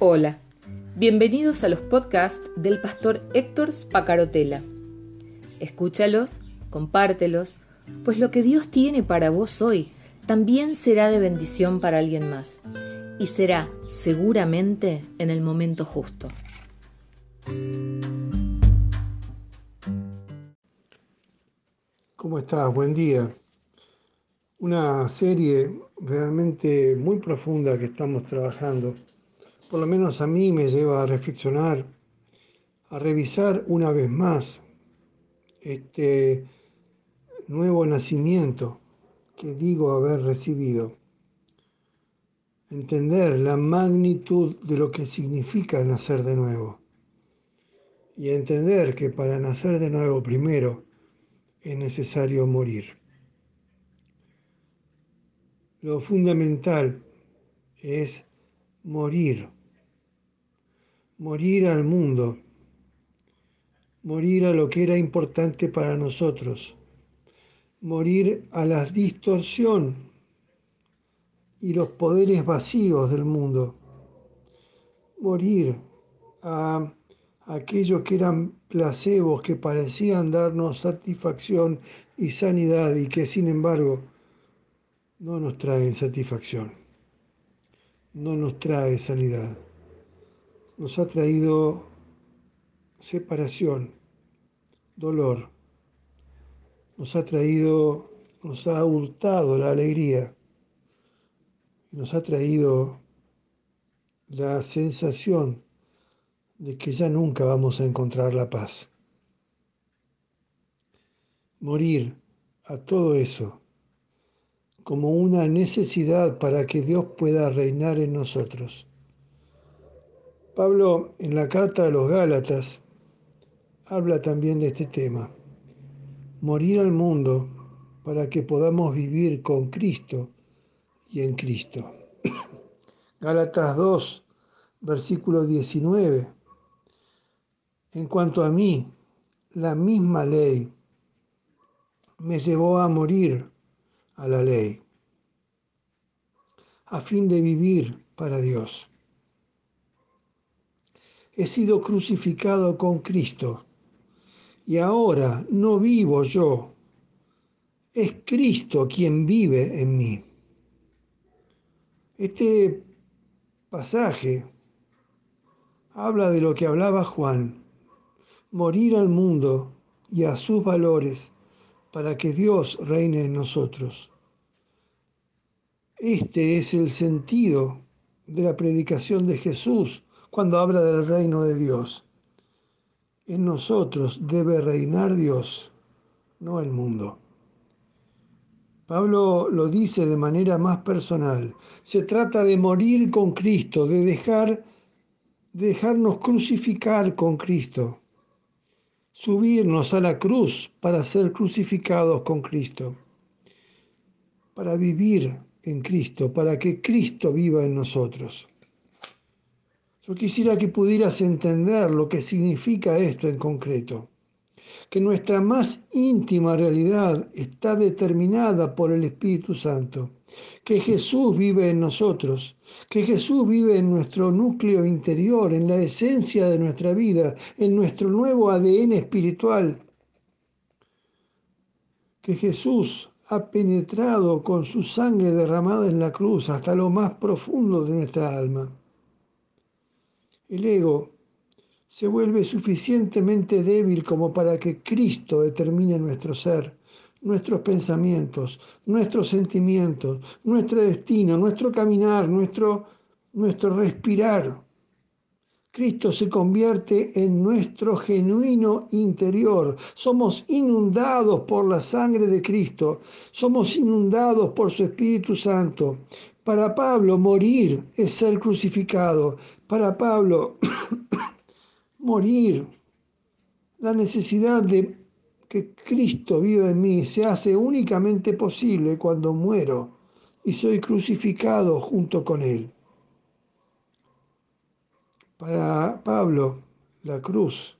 Hola, bienvenidos a los podcasts del pastor Héctor Spacarotela. Escúchalos, compártelos, pues lo que Dios tiene para vos hoy también será de bendición para alguien más y será seguramente en el momento justo. ¿Cómo estás? Buen día. Una serie realmente muy profunda que estamos trabajando por lo menos a mí me lleva a reflexionar, a revisar una vez más este nuevo nacimiento que digo haber recibido. Entender la magnitud de lo que significa nacer de nuevo. Y entender que para nacer de nuevo primero es necesario morir. Lo fundamental es morir morir al mundo, morir a lo que era importante para nosotros, morir a la distorsión y los poderes vacíos del mundo, morir a aquello que eran placebos que parecían darnos satisfacción y sanidad y que sin embargo no nos traen satisfacción, no nos trae sanidad nos ha traído separación, dolor, nos ha traído, nos ha hurtado la alegría, nos ha traído la sensación de que ya nunca vamos a encontrar la paz. Morir a todo eso como una necesidad para que Dios pueda reinar en nosotros Pablo en la carta de los Gálatas habla también de este tema. Morir al mundo para que podamos vivir con Cristo y en Cristo. Gálatas 2, versículo 19. En cuanto a mí, la misma ley me llevó a morir a la ley, a fin de vivir para Dios he sido crucificado con Cristo. Y ahora no vivo yo, es Cristo quien vive en mí. Este pasaje habla de lo que hablaba Juan, morir al mundo y a sus valores para que Dios reine en nosotros. Este es el sentido de la predicación de Jesús cuando habla del reino de Dios. En nosotros debe reinar Dios, no el mundo. Pablo lo dice de manera más personal. Se trata de morir con Cristo, de dejar de dejarnos crucificar con Cristo, subirnos a la cruz para ser crucificados con Cristo, para vivir en Cristo, para que Cristo viva en nosotros. Yo quisiera que pudieras entender lo que significa esto en concreto, que nuestra más íntima realidad está determinada por el Espíritu Santo, que Jesús vive en nosotros, que Jesús vive en nuestro núcleo interior, en la esencia de nuestra vida, en nuestro nuevo ADN espiritual, que Jesús ha penetrado con su sangre derramada en la cruz hasta lo más profundo de nuestra alma el ego se vuelve suficientemente débil como para que Cristo determine nuestro ser, nuestros pensamientos, nuestros sentimientos, nuestro destino, nuestro caminar, nuestro, nuestro respirar. Cristo se convierte en nuestro genuino interior. Somos inundados por la sangre de Cristo. Somos inundados por su Espíritu Santo. Para Pablo, morir es ser crucificado. Para Pablo, morir, la necesidad de que Cristo viva en mí se hace únicamente posible cuando muero y soy crucificado junto con Él. Para Pablo, la cruz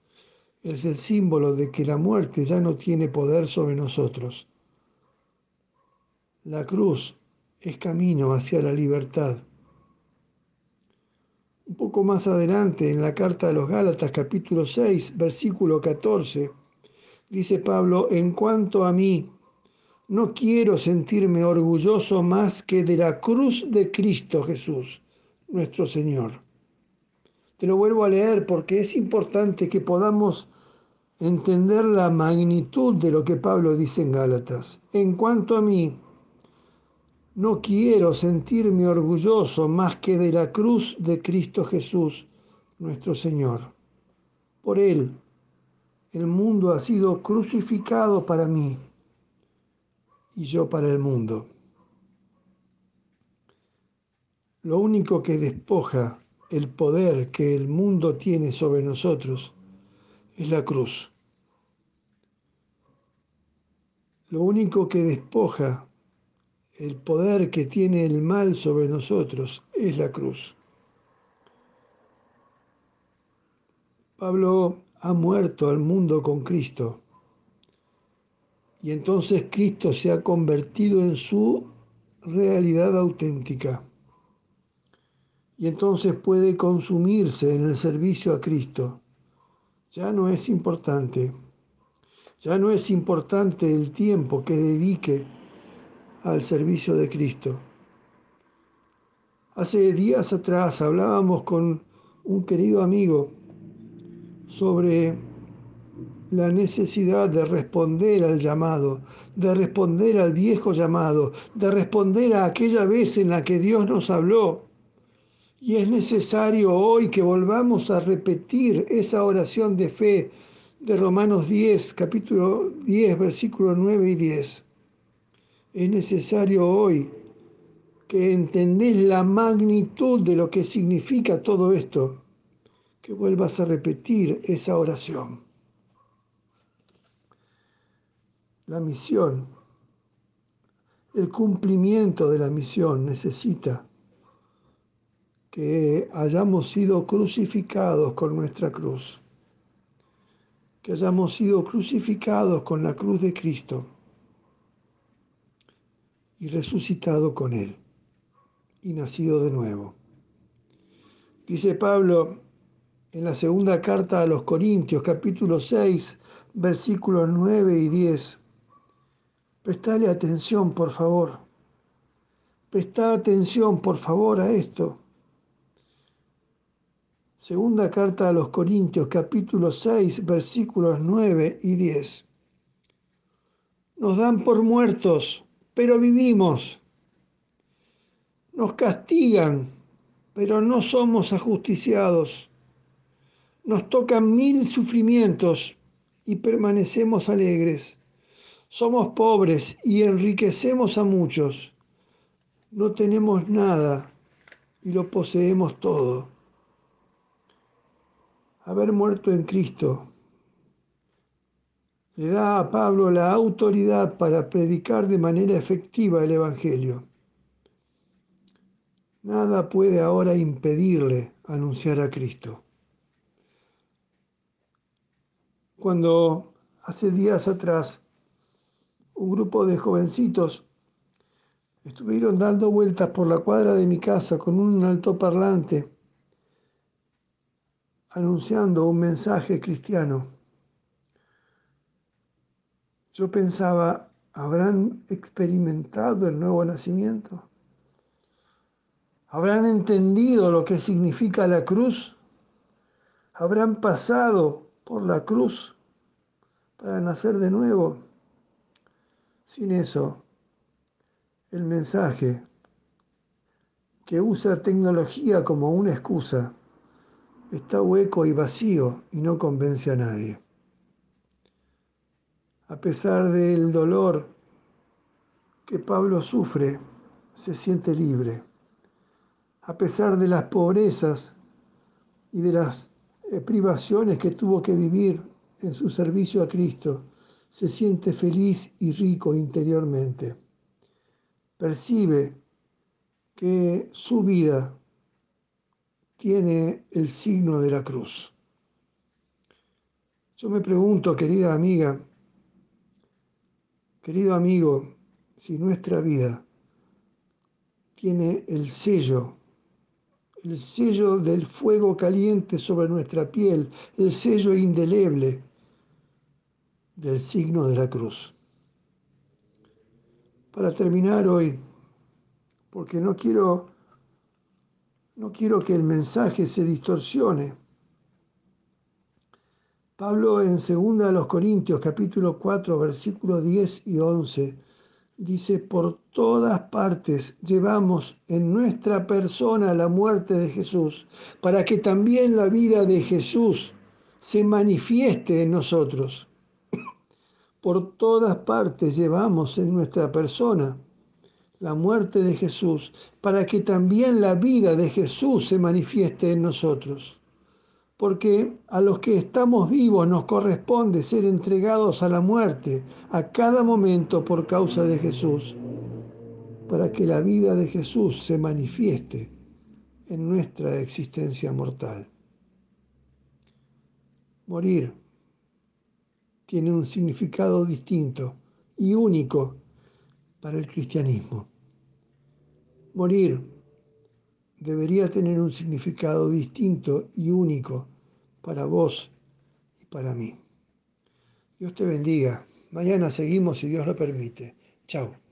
es el símbolo de que la muerte ya no tiene poder sobre nosotros. La cruz es camino hacia la libertad. Un poco más adelante, en la carta a los Gálatas capítulo 6, versículo 14, dice Pablo, en cuanto a mí, no quiero sentirme orgulloso más que de la cruz de Cristo Jesús, nuestro Señor. Te lo vuelvo a leer porque es importante que podamos entender la magnitud de lo que Pablo dice en Gálatas. En cuanto a mí, no quiero sentirme orgulloso más que de la cruz de Cristo Jesús, nuestro Señor. Por Él, el mundo ha sido crucificado para mí y yo para el mundo. Lo único que despoja el poder que el mundo tiene sobre nosotros es la cruz. Lo único que despoja el poder que tiene el mal sobre nosotros es la cruz. Pablo ha muerto al mundo con Cristo y entonces Cristo se ha convertido en su realidad auténtica y entonces puede consumirse en el servicio a Cristo. Ya no es importante, ya no es importante el tiempo que dedique al servicio de Cristo. Hace días atrás hablábamos con un querido amigo sobre la necesidad de responder al llamado, de responder al viejo llamado, de responder a aquella vez en la que Dios nos habló. Y es necesario hoy que volvamos a repetir esa oración de fe de Romanos 10, capítulo 10, versículos 9 y 10 es necesario hoy que entendés la magnitud de lo que significa todo esto, que vuelvas a repetir esa oración. La misión, el cumplimiento de la misión necesita que hayamos sido crucificados con nuestra cruz, que hayamos sido crucificados con la cruz de Cristo y resucitado con Él y nacido de nuevo. Dice Pablo en la segunda carta a los Corintios, capítulo 6, versículos 9 y 10. Prestale atención, por favor. Presta atención, por favor, a esto. Segunda carta a los Corintios, capítulo 6, versículos 9 y 10. Nos dan por muertos pero vivimos. Nos castigan, pero no somos ajusticiados. Nos tocan mil sufrimientos y permanecemos alegres. Somos pobres y enriquecemos a muchos. No tenemos nada y lo poseemos todo. Haber muerto en Cristo le da a Pablo la autoridad para predicar de manera efectiva el Evangelio. Nada puede ahora impedirle anunciar a Cristo. Cuando hace días atrás un grupo de jovencitos estuvieron dando vueltas por la cuadra de mi casa con un altoparlante anunciando un mensaje cristiano. Yo pensaba, ¿habrán experimentado el nuevo nacimiento? ¿Habrán entendido lo que significa la cruz? ¿Habrán pasado por la cruz para nacer de nuevo? Sin eso, el mensaje que usa tecnología como una excusa está hueco y vacío y no convence a nadie a pesar del dolor que Pablo sufre, se siente libre. A pesar de las pobrezas y de las eh, privaciones que tuvo que vivir en su servicio a Cristo, se siente feliz y rico interiormente. Percibe que su vida tiene el signo de la cruz. Yo me pregunto, querida amiga, Querido amigo, si nuestra vida tiene el sello, el sello del fuego caliente sobre nuestra piel, el sello indeleble del signo de la cruz. Para terminar hoy, porque no quiero no quiero que el mensaje se distorsione. Pablo en 2 Corintios capítulo 4 versículos 10 y 11 dice, por todas partes llevamos en nuestra persona la muerte de Jesús, para que también la vida de Jesús se manifieste en nosotros. Por todas partes llevamos en nuestra persona la muerte de Jesús, para que también la vida de Jesús se manifieste en nosotros porque a los que estamos vivos nos corresponde ser entregados a la muerte a cada momento por causa de Jesús, para que la vida de Jesús se manifieste en nuestra existencia mortal. Morir tiene un significado distinto y único para el cristianismo. Morir debería tener un significado distinto y único para vos y para mí. Dios te bendiga. Mañana seguimos si Dios lo permite. Chao.